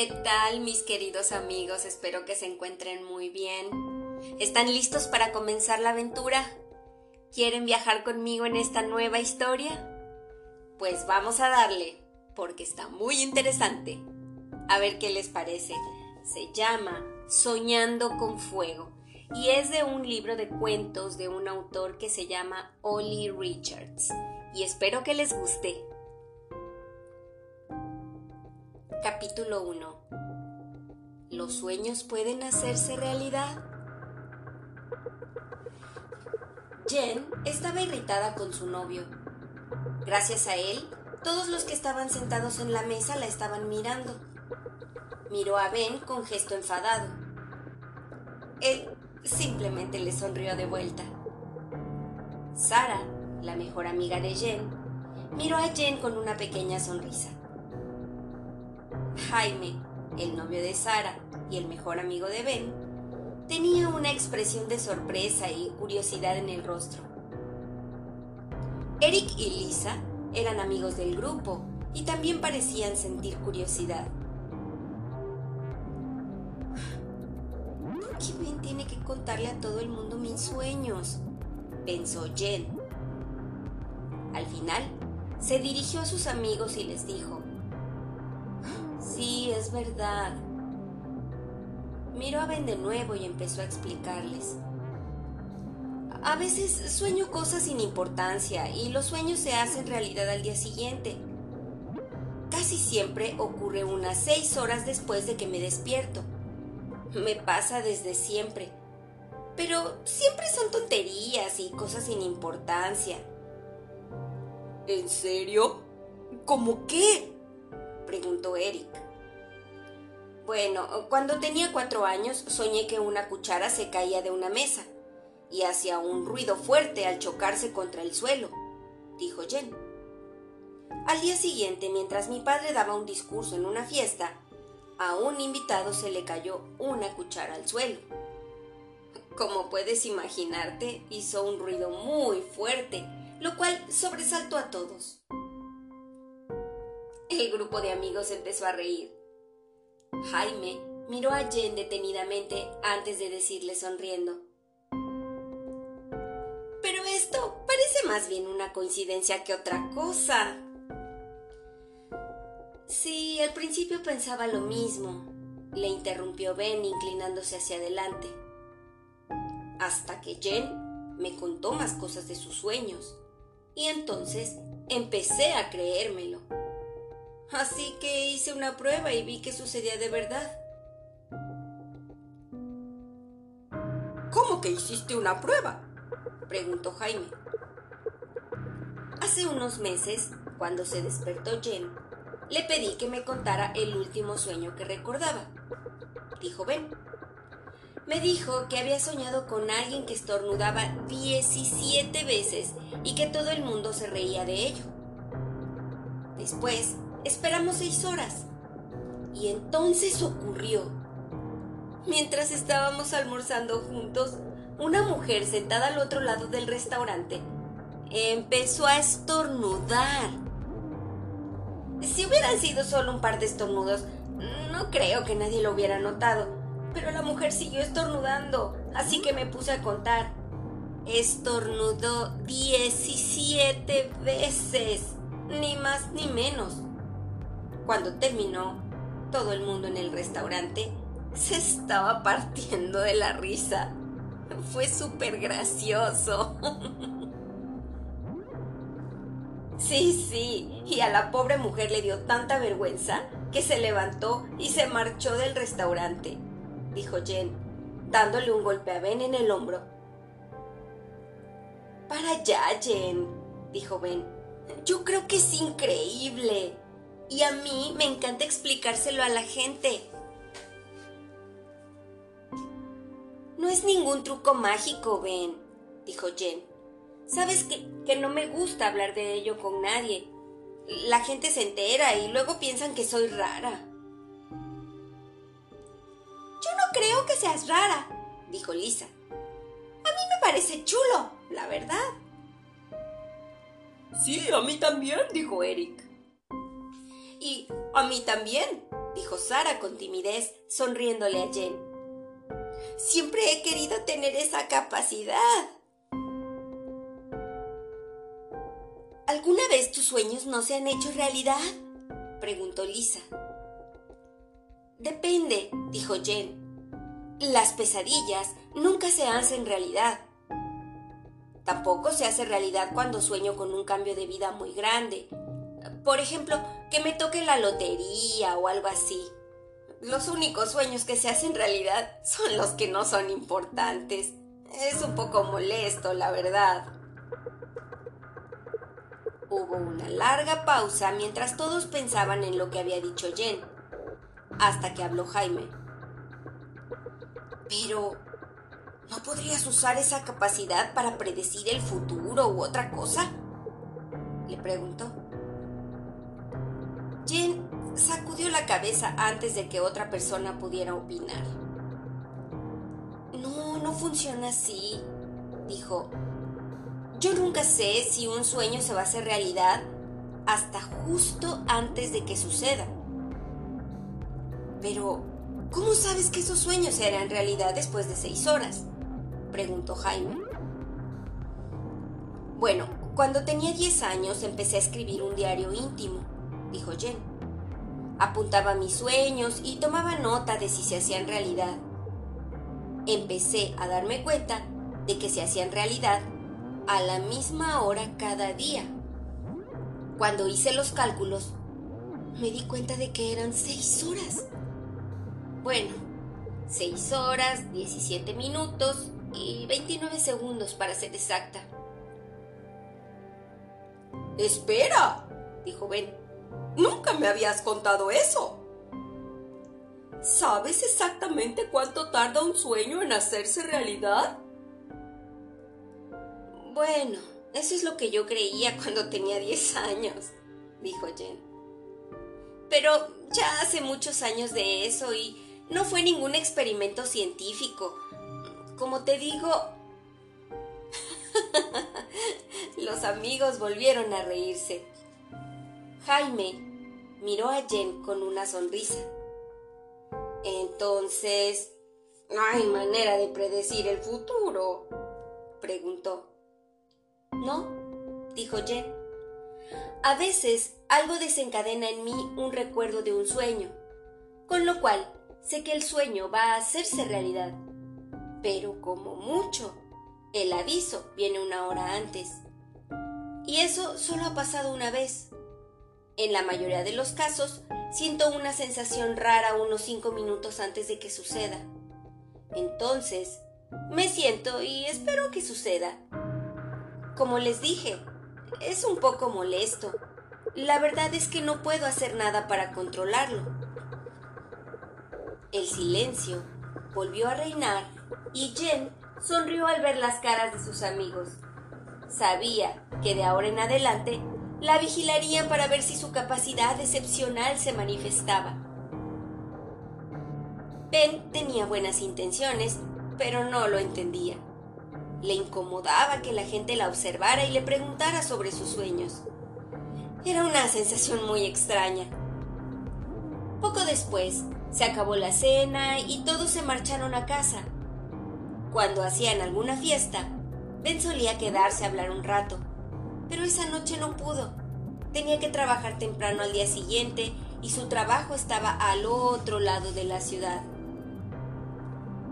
¿Qué tal mis queridos amigos? Espero que se encuentren muy bien. ¿Están listos para comenzar la aventura? ¿Quieren viajar conmigo en esta nueva historia? Pues vamos a darle, porque está muy interesante. A ver qué les parece. Se llama Soñando con Fuego y es de un libro de cuentos de un autor que se llama Ollie Richards. Y espero que les guste. Capítulo 1 ¿Los sueños pueden hacerse realidad? Jen estaba irritada con su novio. Gracias a él, todos los que estaban sentados en la mesa la estaban mirando. Miró a Ben con gesto enfadado. Él simplemente le sonrió de vuelta. Sara, la mejor amiga de Jen, miró a Jen con una pequeña sonrisa. Jaime, el novio de Sara y el mejor amigo de Ben, tenía una expresión de sorpresa y curiosidad en el rostro. Eric y Lisa eran amigos del grupo y también parecían sentir curiosidad. ¿Por qué Ben tiene que contarle a todo el mundo mis sueños? pensó Jen. Al final, se dirigió a sus amigos y les dijo, Sí, es verdad. Miró a Ben de nuevo y empezó a explicarles. A veces sueño cosas sin importancia y los sueños se hacen realidad al día siguiente. Casi siempre ocurre unas seis horas después de que me despierto. Me pasa desde siempre. Pero siempre son tonterías y cosas sin importancia. ¿En serio? ¿Cómo qué? preguntó Eric. Bueno, cuando tenía cuatro años soñé que una cuchara se caía de una mesa y hacía un ruido fuerte al chocarse contra el suelo, dijo Jen. Al día siguiente, mientras mi padre daba un discurso en una fiesta, a un invitado se le cayó una cuchara al suelo. Como puedes imaginarte, hizo un ruido muy fuerte, lo cual sobresaltó a todos. El grupo de amigos empezó a reír. Jaime miró a Jen detenidamente antes de decirle sonriendo. Pero esto parece más bien una coincidencia que otra cosa. Sí, al principio pensaba lo mismo, le interrumpió Ben inclinándose hacia adelante. Hasta que Jen me contó más cosas de sus sueños. Y entonces empecé a creérmelo. Así que hice una prueba y vi que sucedía de verdad. ¿Cómo que hiciste una prueba? preguntó Jaime. Hace unos meses, cuando se despertó Jen, le pedí que me contara el último sueño que recordaba, dijo Ben. Me dijo que había soñado con alguien que estornudaba 17 veces y que todo el mundo se reía de ello. Después Esperamos seis horas. Y entonces ocurrió. Mientras estábamos almorzando juntos, una mujer sentada al otro lado del restaurante empezó a estornudar. Si hubieran sido solo un par de estornudos, no creo que nadie lo hubiera notado. Pero la mujer siguió estornudando, así que me puse a contar. Estornudó 17 veces, ni más ni menos. Cuando terminó, todo el mundo en el restaurante se estaba partiendo de la risa. Fue súper gracioso. Sí, sí, y a la pobre mujer le dio tanta vergüenza que se levantó y se marchó del restaurante, dijo Jen, dándole un golpe a Ben en el hombro. Para allá, Jen, dijo Ben. Yo creo que es increíble. Y a mí me encanta explicárselo a la gente. No es ningún truco mágico, Ben, dijo Jen. Sabes que, que no me gusta hablar de ello con nadie. La gente se entera y luego piensan que soy rara. Yo no creo que seas rara, dijo Lisa. A mí me parece chulo, la verdad. Sí, a mí también, dijo Eric. Y a mí también, dijo Sara con timidez, sonriéndole a Jen. Siempre he querido tener esa capacidad. ¿Alguna vez tus sueños no se han hecho realidad? preguntó Lisa. Depende, dijo Jen. Las pesadillas nunca se hacen realidad. Tampoco se hace realidad cuando sueño con un cambio de vida muy grande. Por ejemplo, que me toque la lotería o algo así. Los únicos sueños que se hacen realidad son los que no son importantes. Es un poco molesto, la verdad. Hubo una larga pausa mientras todos pensaban en lo que había dicho Jen, hasta que habló Jaime. Pero, ¿no podrías usar esa capacidad para predecir el futuro u otra cosa? Le preguntó. Jen sacudió la cabeza antes de que otra persona pudiera opinar. No, no funciona así, dijo. Yo nunca sé si un sueño se va a hacer realidad hasta justo antes de que suceda. Pero, ¿cómo sabes que esos sueños se harán realidad después de seis horas? preguntó Jaime. Bueno, cuando tenía diez años empecé a escribir un diario íntimo, dijo Jen. Apuntaba mis sueños y tomaba nota de si se hacían realidad. Empecé a darme cuenta de que se hacían realidad a la misma hora cada día. Cuando hice los cálculos, me di cuenta de que eran seis horas. Bueno, seis horas, 17 minutos y 29 segundos para ser exacta. Espera, dijo Ben. Nunca me habías contado eso. ¿Sabes exactamente cuánto tarda un sueño en hacerse realidad? Bueno, eso es lo que yo creía cuando tenía 10 años, dijo Jen. Pero ya hace muchos años de eso y no fue ningún experimento científico. Como te digo... Los amigos volvieron a reírse. Jaime miró a Jen con una sonrisa. Entonces, ¿no hay manera de predecir el futuro? preguntó. No, dijo Jen. A veces algo desencadena en mí un recuerdo de un sueño, con lo cual sé que el sueño va a hacerse realidad. Pero como mucho, el aviso viene una hora antes. Y eso solo ha pasado una vez. En la mayoría de los casos, siento una sensación rara unos cinco minutos antes de que suceda. Entonces, me siento y espero que suceda. Como les dije, es un poco molesto. La verdad es que no puedo hacer nada para controlarlo. El silencio volvió a reinar y Jen sonrió al ver las caras de sus amigos. Sabía que de ahora en adelante la vigilarían para ver si su capacidad excepcional se manifestaba. Ben tenía buenas intenciones, pero no lo entendía. Le incomodaba que la gente la observara y le preguntara sobre sus sueños. Era una sensación muy extraña. Poco después, se acabó la cena y todos se marcharon a casa. Cuando hacían alguna fiesta, Ben solía quedarse a hablar un rato, pero esa noche no pudo. Tenía que trabajar temprano al día siguiente y su trabajo estaba al otro lado de la ciudad.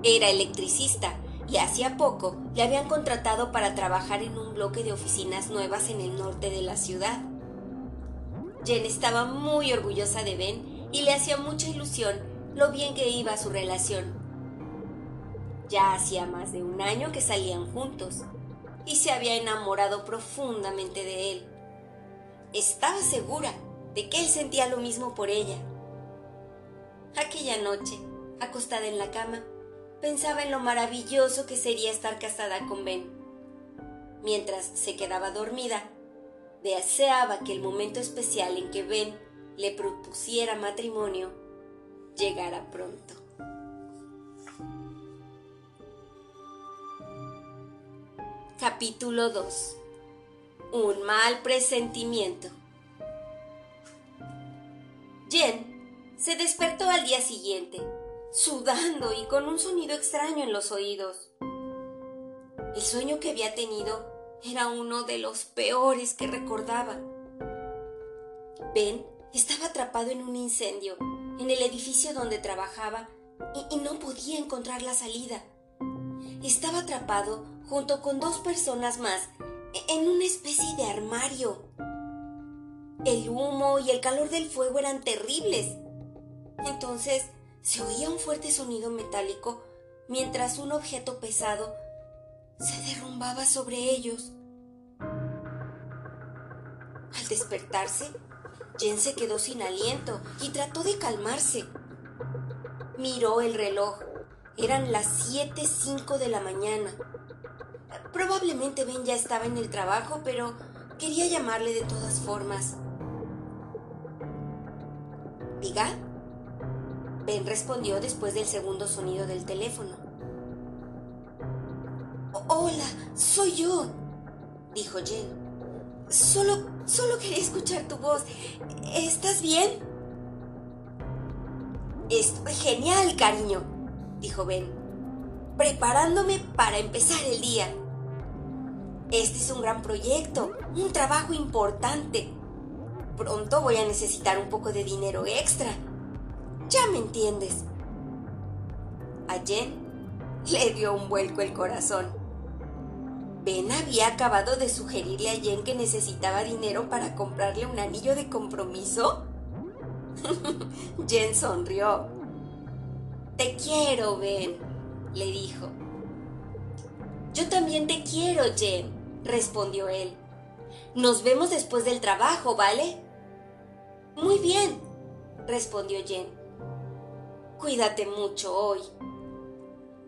Era electricista y hacía poco le habían contratado para trabajar en un bloque de oficinas nuevas en el norte de la ciudad. Jen estaba muy orgullosa de Ben y le hacía mucha ilusión lo bien que iba su relación. Ya hacía más de un año que salían juntos y se había enamorado profundamente de él. Estaba segura de que él sentía lo mismo por ella. Aquella noche, acostada en la cama, pensaba en lo maravilloso que sería estar casada con Ben. Mientras se quedaba dormida, deseaba que el momento especial en que Ben le propusiera matrimonio llegara pronto. Capítulo 2 Un mal presentimiento Jen se despertó al día siguiente, sudando y con un sonido extraño en los oídos. El sueño que había tenido era uno de los peores que recordaba. Ben estaba atrapado en un incendio en el edificio donde trabajaba y, y, no podía encontrar la salida. Estaba atrapado junto con dos personas más en una especie de armario. El humo y el calor del fuego eran terribles. Entonces se oía un fuerte sonido metálico mientras un objeto pesado se derrumbaba sobre ellos. Al despertarse, Jen se quedó sin aliento y trató de calmarse. Miró el reloj. Eran las 7.05 de la mañana. Probablemente Ben ya estaba en el trabajo, pero quería llamarle de todas formas. ¿Diga? Ben respondió después del segundo sonido del teléfono. Hola, soy yo, dijo Jen. Solo, solo quería escuchar tu voz. ¿Estás bien? Estoy genial, cariño, dijo Ben, preparándome para empezar el día. Este es un gran proyecto, un trabajo importante. Pronto voy a necesitar un poco de dinero extra. Ya me entiendes. A Jen le dio un vuelco el corazón. Ben había acabado de sugerirle a Jen que necesitaba dinero para comprarle un anillo de compromiso. Jen sonrió. Te quiero, Ben, le dijo. Yo también te quiero, Jen, respondió él. Nos vemos después del trabajo, ¿vale? Muy bien, respondió Jen. Cuídate mucho hoy.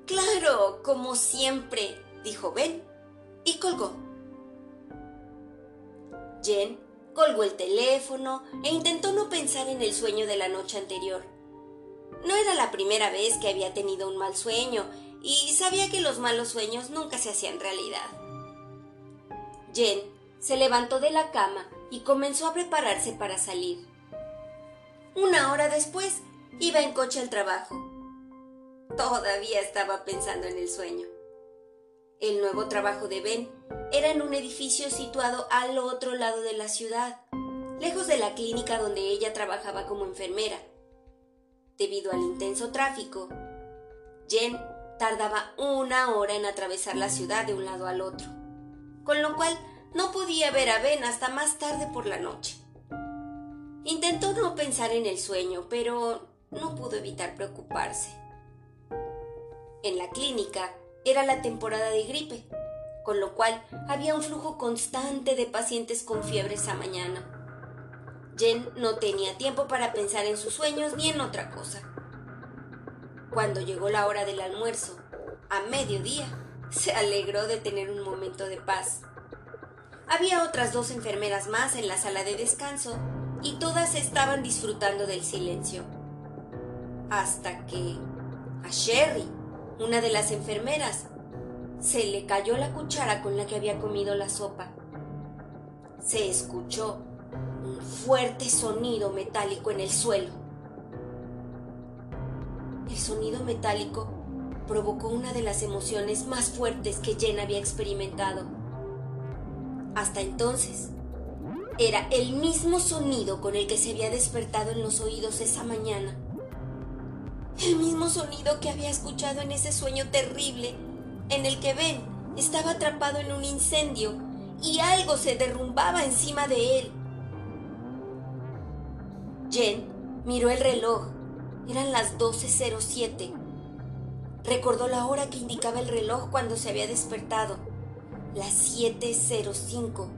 Claro, como siempre, dijo Ben, y colgó. Jen colgó el teléfono e intentó no pensar en el sueño de la noche anterior. No era la primera vez que había tenido un mal sueño y sabía que los malos sueños nunca se hacían realidad. Jen se levantó de la cama y comenzó a prepararse para salir. Una hora después iba en coche al trabajo. Todavía estaba pensando en el sueño. El nuevo trabajo de Ben era en un edificio situado al otro lado de la ciudad, lejos de la clínica donde ella trabajaba como enfermera. Debido al intenso tráfico, Jen tardaba una hora en atravesar la ciudad de un lado al otro, con lo cual no podía ver a Ben hasta más tarde por la noche. Intentó no pensar en el sueño, pero no pudo evitar preocuparse. En la clínica era la temporada de gripe, con lo cual había un flujo constante de pacientes con fiebre esa mañana. Jen no tenía tiempo para pensar en sus sueños ni en otra cosa. Cuando llegó la hora del almuerzo, a mediodía, se alegró de tener un momento de paz. Había otras dos enfermeras más en la sala de descanso y todas estaban disfrutando del silencio. Hasta que a Sherry, una de las enfermeras, se le cayó la cuchara con la que había comido la sopa. Se escuchó un fuerte sonido metálico en el suelo. El sonido metálico provocó una de las emociones más fuertes que Jen había experimentado. Hasta entonces, era el mismo sonido con el que se había despertado en los oídos esa mañana. El mismo sonido que había escuchado en ese sueño terrible en el que Ben estaba atrapado en un incendio y algo se derrumbaba encima de él. Jen miró el reloj. Eran las 12.07. Recordó la hora que indicaba el reloj cuando se había despertado. Las 7.05.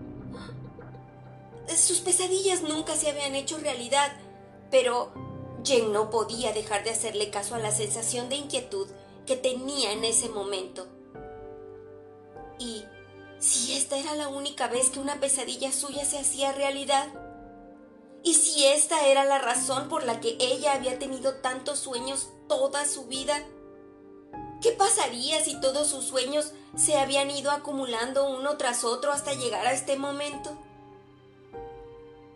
Sus pesadillas nunca se habían hecho realidad, pero Jen no podía dejar de hacerle caso a la sensación de inquietud que tenía en ese momento. ¿Y si esta era la única vez que una pesadilla suya se hacía realidad? ¿Y si esta era la razón por la que ella había tenido tantos sueños toda su vida? ¿Qué pasaría si todos sus sueños se habían ido acumulando uno tras otro hasta llegar a este momento?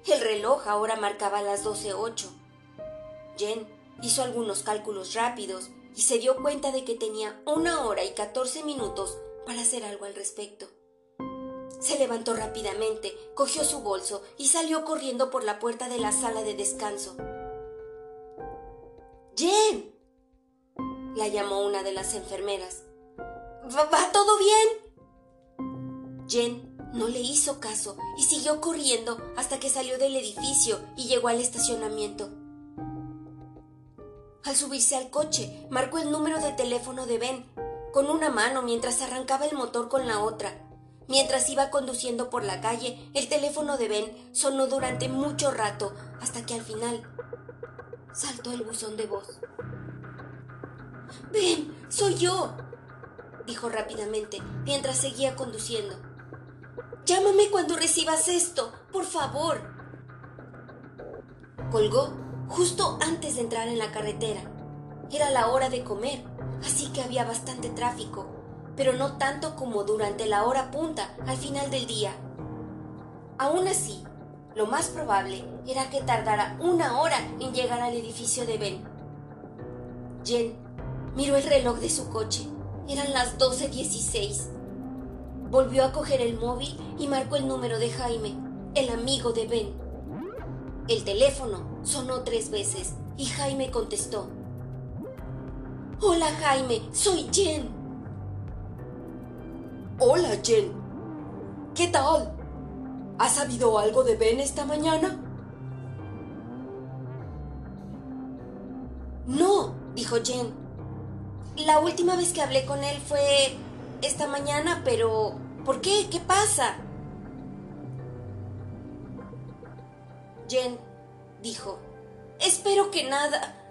El reloj ahora marcaba las 12.08. Jen hizo algunos cálculos rápidos y se dio cuenta de que tenía una hora y catorce minutos para hacer algo al respecto. Se levantó rápidamente, cogió su bolso y salió corriendo por la puerta de la sala de descanso. ¡Jen! La llamó una de las enfermeras. ¿Va, todo bien? Jen no le hizo caso y siguió corriendo hasta que salió del edificio y llegó al estacionamiento. Al subirse al coche, marcó el número de teléfono de Ben con una mano mientras arrancaba el motor con la otra. Mientras iba conduciendo por la calle, el teléfono de Ben sonó durante mucho rato hasta que al final saltó el buzón de voz. Ben, soy yo, dijo rápidamente mientras seguía conduciendo. Llámame cuando recibas esto, por favor. Colgó justo antes de entrar en la carretera. Era la hora de comer, así que había bastante tráfico, pero no tanto como durante la hora punta al final del día. Aún así, lo más probable era que tardara una hora en llegar al edificio de Ben. Jen miró el reloj de su coche. Eran las 12.16. Volvió a coger el móvil y marcó el número de Jaime, el amigo de Ben. El teléfono sonó tres veces y Jaime contestó. Hola Jaime, soy Jen. Hola Jen. ¿Qué tal? ¿Has sabido algo de Ben esta mañana? No, dijo Jen. La última vez que hablé con él fue esta mañana, pero ¿por qué? ¿Qué pasa? Jen dijo. Espero que nada.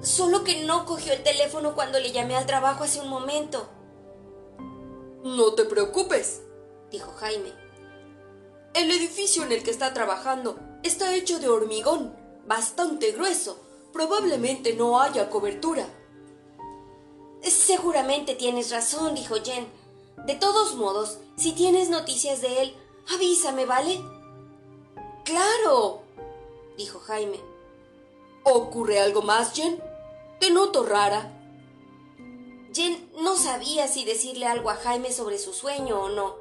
Solo que no cogió el teléfono cuando le llamé al trabajo hace un momento. No te preocupes, dijo Jaime. El edificio en el que está trabajando está hecho de hormigón, bastante grueso. Probablemente no haya cobertura. Seguramente tienes razón, dijo Jen. De todos modos, si tienes noticias de él, avísame, ¿vale? Claro, dijo Jaime. ¿Ocurre algo más, Jen? Te noto rara. Jen no sabía si decirle algo a Jaime sobre su sueño o no.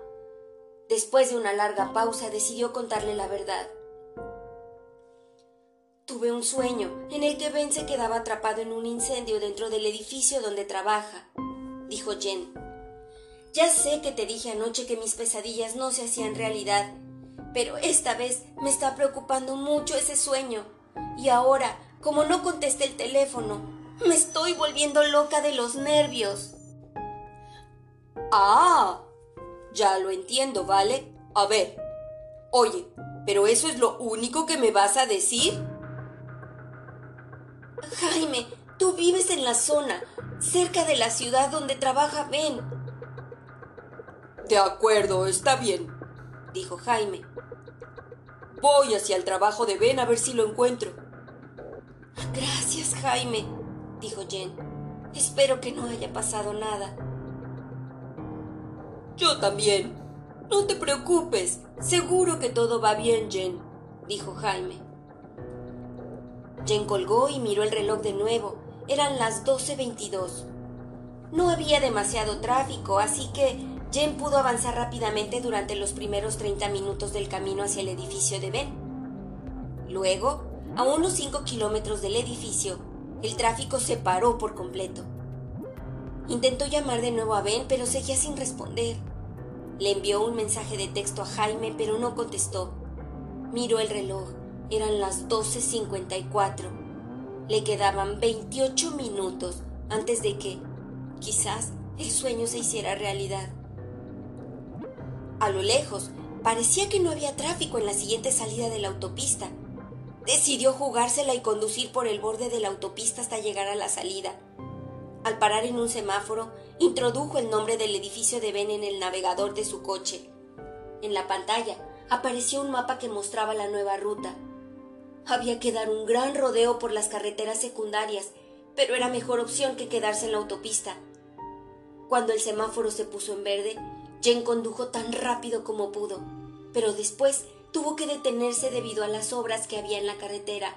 Después de una larga pausa decidió contarle la verdad. Tuve un sueño en el que Ben se quedaba atrapado en un incendio dentro del edificio donde trabaja, dijo Jen. Ya sé que te dije anoche que mis pesadillas no se hacían realidad pero esta vez me está preocupando mucho ese sueño. Y ahora, como no contesté el teléfono, me estoy volviendo loca de los nervios. Ah, ya lo entiendo, ¿vale? A ver, oye, ¿pero eso es lo único que me vas a decir? Jaime, tú vives en la zona, cerca de la ciudad donde trabaja Ben. De acuerdo, está bien, dijo Jaime. Voy hacia el trabajo de Ben a ver si lo encuentro. Gracias, Jaime, dijo Jen. Espero que no haya pasado nada. Yo también. No te preocupes. Seguro que todo va bien, Jen, dijo Jaime. Jen colgó y miró el reloj de nuevo. Eran las 12.22. No había demasiado tráfico, así que Jen pudo avanzar rápidamente durante los primeros 30 minutos del camino hacia el edificio de Ben. Luego, a unos 5 kilómetros del edificio, el tráfico se paró por completo. Intentó llamar de nuevo a Ben, pero seguía sin responder. Le envió un mensaje de texto a Jaime, pero no contestó. Miró el reloj. Eran las 12.54. Le quedaban 28 minutos antes de que, quizás, el sueño se hiciera realidad. A lo lejos, parecía que no había tráfico en la siguiente salida de la autopista. Decidió jugársela y conducir por el borde de la autopista hasta llegar a la salida. Al parar en un semáforo, introdujo el nombre del edificio de Ben en el navegador de su coche. En la pantalla apareció un mapa que mostraba la nueva ruta. Había que dar un gran rodeo por las carreteras secundarias, pero era mejor opción que quedarse en la autopista. Cuando el semáforo se puso en verde, Jen condujo tan rápido como pudo, pero después tuvo que detenerse debido a las obras que había en la carretera.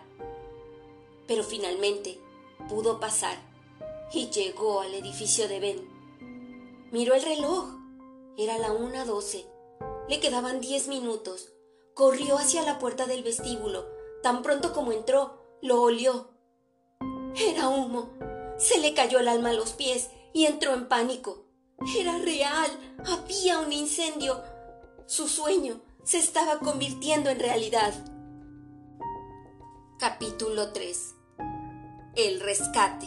pero finalmente pudo pasar y llegó al edificio de Ben. Miró el reloj. Era la una doce. Le quedaban diez minutos. Corrió hacia la puerta del vestíbulo. Tan pronto como entró, lo olió. Era humo. Se le cayó el alma a los pies y entró en pánico. Era real. Había un incendio. Su sueño se estaba convirtiendo en realidad. Capítulo 3 El rescate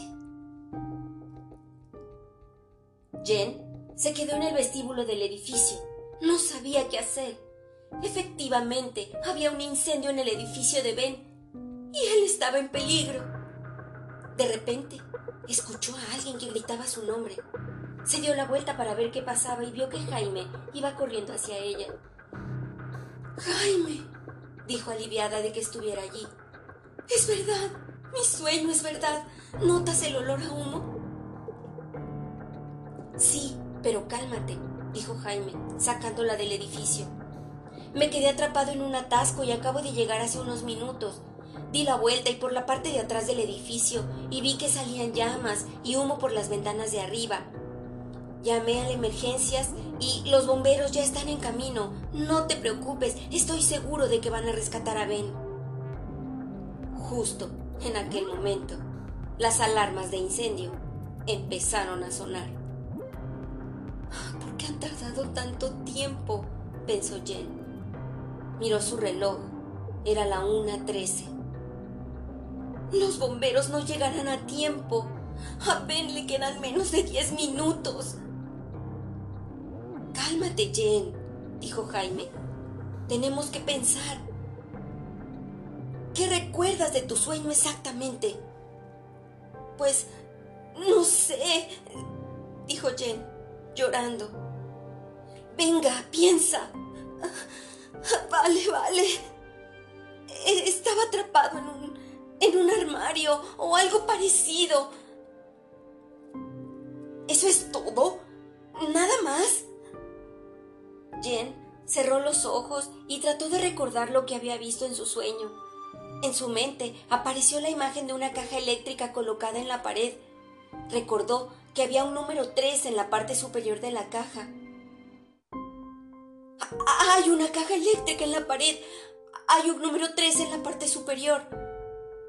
Jen se quedó en el vestíbulo del edificio. No sabía qué hacer. Efectivamente, había un incendio en el edificio de Ben y él estaba en peligro. De repente, escuchó a alguien que gritaba su nombre. Se dio la vuelta para ver qué pasaba y vio que Jaime iba corriendo hacia ella. Jaime, dijo aliviada de que estuviera allí. Es verdad, mi sueño es verdad. ¿Notas el olor a humo? Sí, pero cálmate, dijo Jaime, sacándola del edificio. Me quedé atrapado en un atasco y acabo de llegar hace unos minutos. Di la vuelta y por la parte de atrás del edificio y vi que salían llamas y humo por las ventanas de arriba. Llamé a las emergencias y los bomberos ya están en camino. No te preocupes, estoy seguro de que van a rescatar a Ben. Justo en aquel momento, las alarmas de incendio empezaron a sonar. ¿Por qué han tardado tanto tiempo? pensó Jen. Miró su reloj. Era la una trece. Los bomberos no llegarán a tiempo. A Ben le quedan menos de diez minutos. Cálmate, Jen, dijo Jaime. Tenemos que pensar. ¿Qué recuerdas de tu sueño exactamente? Pues, no sé, dijo Jen llorando. Venga, piensa. Vale, vale. E-, estaba atrapado en un, en un armario o algo parecido. ¿Eso es todo? ¿Nada más? Jen cerró los ojos y trató de recordar lo que había visto en su sueño. En su mente apareció la imagen de una caja eléctrica colocada en la pared. Recordó que había un número 3 en la parte superior de la caja. Hay una caja eléctrica en la pared. Hay un número 3 en la parte superior,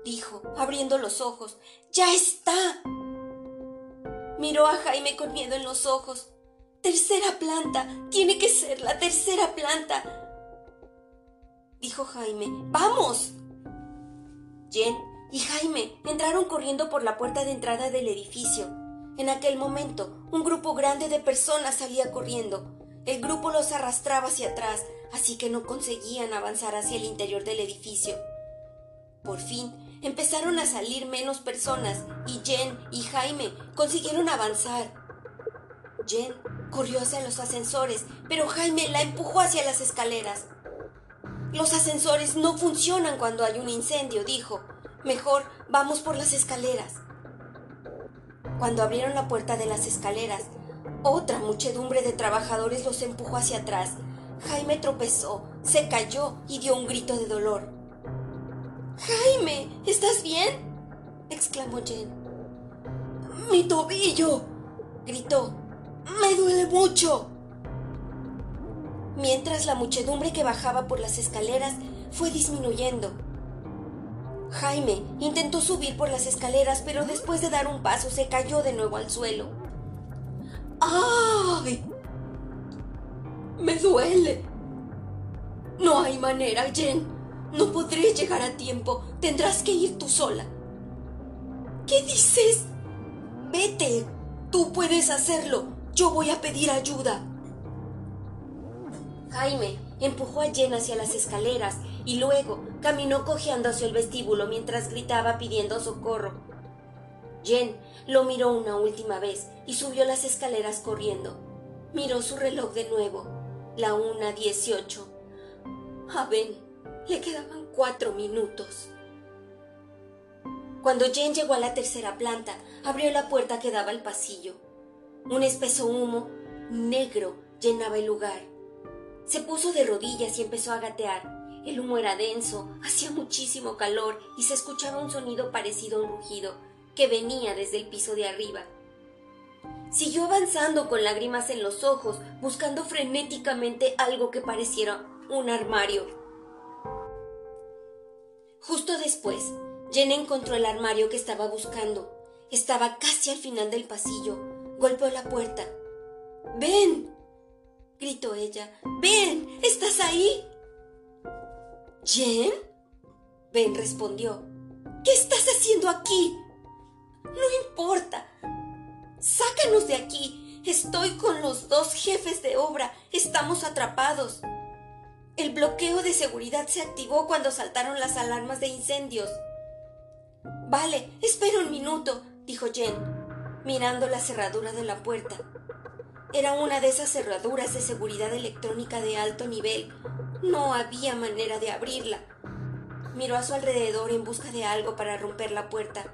dijo, abriendo los ojos. ¡Ya está! Miró a Jaime con miedo en los ojos. Tercera planta. Tiene que ser la tercera planta. Dijo Jaime. ¡Vamos! Jen y Jaime entraron corriendo por la puerta de entrada del edificio. En aquel momento, un grupo grande de personas salía corriendo. El grupo los arrastraba hacia atrás, así que no conseguían avanzar hacia el interior del edificio. Por fin, empezaron a salir menos personas y Jen y Jaime consiguieron avanzar. Jen corrió hacia los ascensores, pero Jaime la empujó hacia las escaleras. Los ascensores no funcionan cuando hay un incendio, dijo. Mejor vamos por las escaleras. Cuando abrieron la puerta de las escaleras, otra muchedumbre de trabajadores los empujó hacia atrás. Jaime tropezó, se cayó y dio un grito de dolor. Jaime, ¿estás bien? exclamó Jen. Mi tobillo, gritó. Me duele mucho. Mientras la muchedumbre que bajaba por las escaleras fue disminuyendo. Jaime intentó subir por las escaleras, pero después de dar un paso se cayó de nuevo al suelo. ¡Ay! Me duele. No hay manera, Jen. No podré llegar a tiempo. Tendrás que ir tú sola. ¿Qué dices? Vete. Tú puedes hacerlo. Yo voy a pedir ayuda. Jaime empujó a Jen hacia las escaleras y luego caminó cojeando hacia el vestíbulo mientras gritaba pidiendo socorro. Jen lo miró una última vez y subió las escaleras corriendo. Miró su reloj de nuevo, la una dieciocho. A Ben le quedaban cuatro minutos. Cuando Jen llegó a la tercera planta, abrió la puerta que daba al pasillo. Un espeso humo negro llenaba el lugar. Se puso de rodillas y empezó a gatear. El humo era denso, hacía muchísimo calor y se escuchaba un sonido parecido a un rugido que venía desde el piso de arriba. Siguió avanzando con lágrimas en los ojos, buscando frenéticamente algo que pareciera un armario. Justo después, Jen encontró el armario que estaba buscando. Estaba casi al final del pasillo. Golpeó la puerta. ¡Ven! gritó ella. ¡Ven! ¿Estás ahí? ¿Jen? Ben respondió. ¿Qué estás haciendo aquí? No importa. Sácanos de aquí. Estoy con los dos jefes de obra. Estamos atrapados. El bloqueo de seguridad se activó cuando saltaron las alarmas de incendios. Vale, espera un minuto, dijo Jen, mirando la cerradura de la puerta. Era una de esas cerraduras de seguridad electrónica de alto nivel. No había manera de abrirla. Miró a su alrededor en busca de algo para romper la puerta.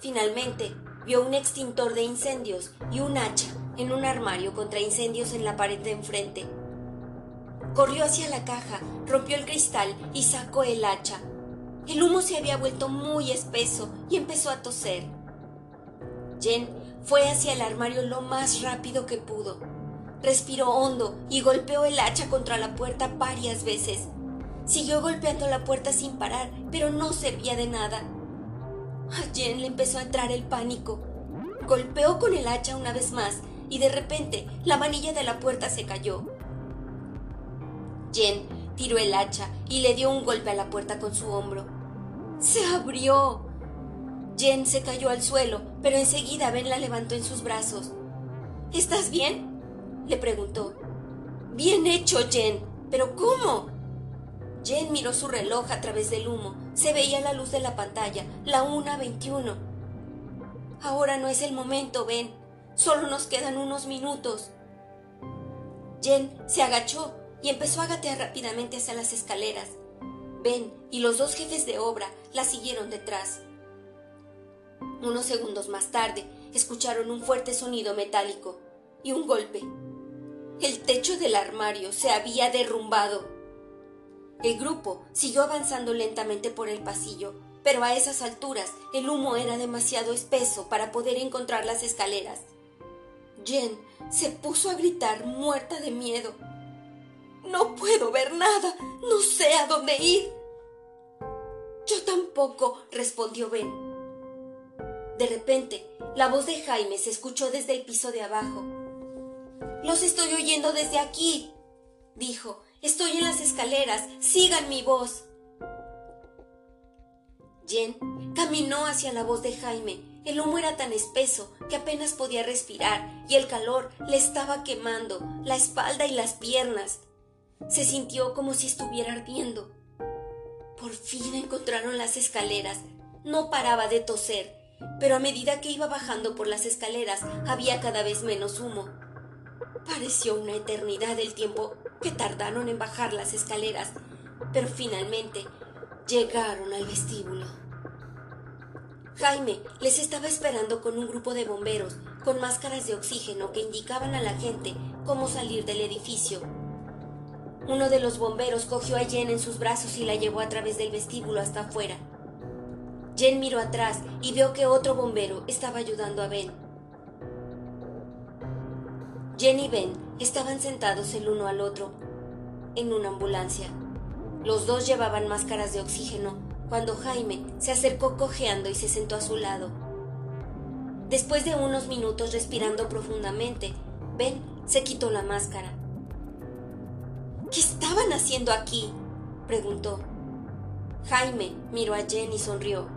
Finalmente, vio un extintor de incendios y un hacha en un armario contra incendios en la pared de enfrente. Corrió hacia la caja, rompió el cristal y sacó el hacha. El humo se había vuelto muy espeso y empezó a toser. Jen fue hacia el armario lo más rápido que pudo. Respiró hondo y golpeó el hacha contra la puerta varias veces. Siguió golpeando la puerta sin parar, pero no servía de nada. A Jen le empezó a entrar el pánico. Golpeó con el hacha una vez más y de repente la manilla de la puerta se cayó. Jen tiró el hacha y le dio un golpe a la puerta con su hombro. ¡Se abrió! Jen se cayó al suelo, pero enseguida Ben la levantó en sus brazos. ¿Estás bien? le preguntó. Bien hecho, Jen. ¿Pero cómo? Jen miró su reloj a través del humo. Se veía la luz de la pantalla, la una veintiuno. Ahora no es el momento, Ben. Solo nos quedan unos minutos. Jen se agachó y empezó a gatear rápidamente hacia las escaleras. Ben y los dos jefes de obra la siguieron detrás. Unos segundos más tarde, escucharon un fuerte sonido metálico y un golpe. El techo del armario se había derrumbado. El grupo siguió avanzando lentamente por el pasillo, pero a esas alturas el humo era demasiado espeso para poder encontrar las escaleras. Jen se puso a gritar muerta de miedo. No puedo ver nada. No sé a dónde ir. Yo tampoco, respondió Ben. De repente, la voz de Jaime se escuchó desde el piso de abajo. Los estoy oyendo desde aquí, dijo, Estoy en las escaleras. Sigan mi voz. Jen caminó hacia la voz de Jaime. El humo era tan espeso que apenas podía respirar y el calor le estaba quemando la espalda y las piernas. Se sintió como si estuviera ardiendo. Por fin encontraron las escaleras. No paraba de toser, pero a medida que iba bajando por las escaleras había cada vez menos humo. Pareció una eternidad el tiempo que tardaron en bajar las escaleras, pero finalmente llegaron al vestíbulo. Jaime les estaba esperando con un grupo de bomberos con máscaras de oxígeno que indicaban a la gente cómo salir del edificio. Uno de los bomberos cogió a Jen en sus brazos y la llevó a través del vestíbulo hasta afuera. Jen miró atrás y vio que otro bombero estaba ayudando a Ben. Jen y Ben estaban sentados el uno al otro en una ambulancia. Los dos llevaban máscaras de oxígeno cuando Jaime se acercó cojeando y se sentó a su lado. Después de unos minutos respirando profundamente, Ben se quitó la máscara. ¿Qué estaban haciendo aquí? preguntó. Jaime miró a Jen y sonrió.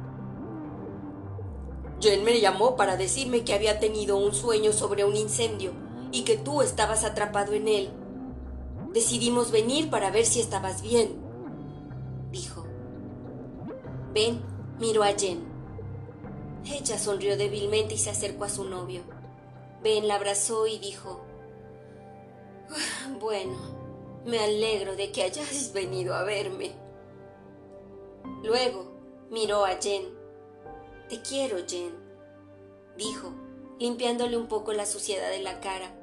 Jen me llamó para decirme que había tenido un sueño sobre un incendio y que tú estabas atrapado en él. Decidimos venir para ver si estabas bien, dijo. Ben miró a Jen. Ella sonrió débilmente y se acercó a su novio. Ben la abrazó y dijo, ah, Bueno, me alegro de que hayáis venido a verme. Luego miró a Jen. Te quiero, Jen, dijo, limpiándole un poco la suciedad de la cara.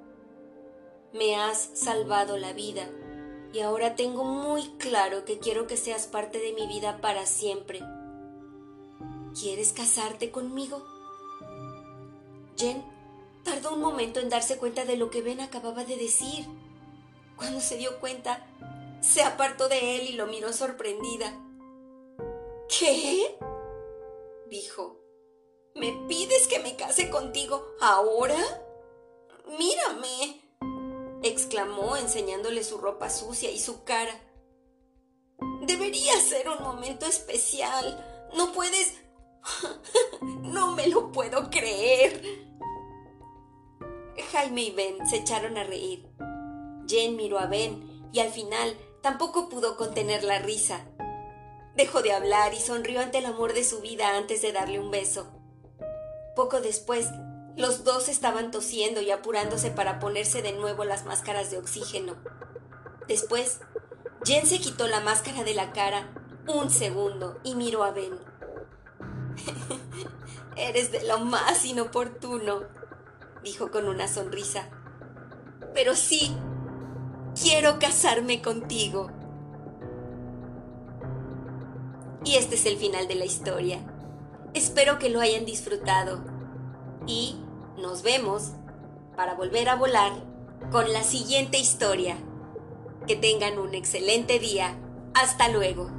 Me has salvado la vida Y ahora tengo muy claro que quiero que seas parte de mi vida para siempre. ¿Quieres casarte conmigo? Jen tardó un momento en darse cuenta de lo que Ben acababa de decir. Cuando se dio cuenta, se apartó de él y lo miró sorprendida. ¿Qué? dijo. ¿Me pides que me case contigo ahora? Mírame, exclamó enseñándole su ropa sucia y su cara. Debería ser un momento especial. No puedes... no me lo puedo creer. Jaime y Ben se echaron a reír. Jen miró a Ben y al final tampoco pudo contener la risa. Dejó de hablar y sonrió ante el amor de su vida antes de darle un beso. Poco después, los dos estaban tosiendo y apurándose para ponerse de nuevo las máscaras de oxígeno. Después, Jen se quitó la máscara de la cara un segundo y miró a Ben. Eres de lo más inoportuno, dijo con una sonrisa. Pero sí, quiero casarme contigo. Y este es el final de la historia. Espero que lo hayan disfrutado. Y nos vemos para volver a volar con la siguiente historia. Que tengan un excelente día. Hasta luego.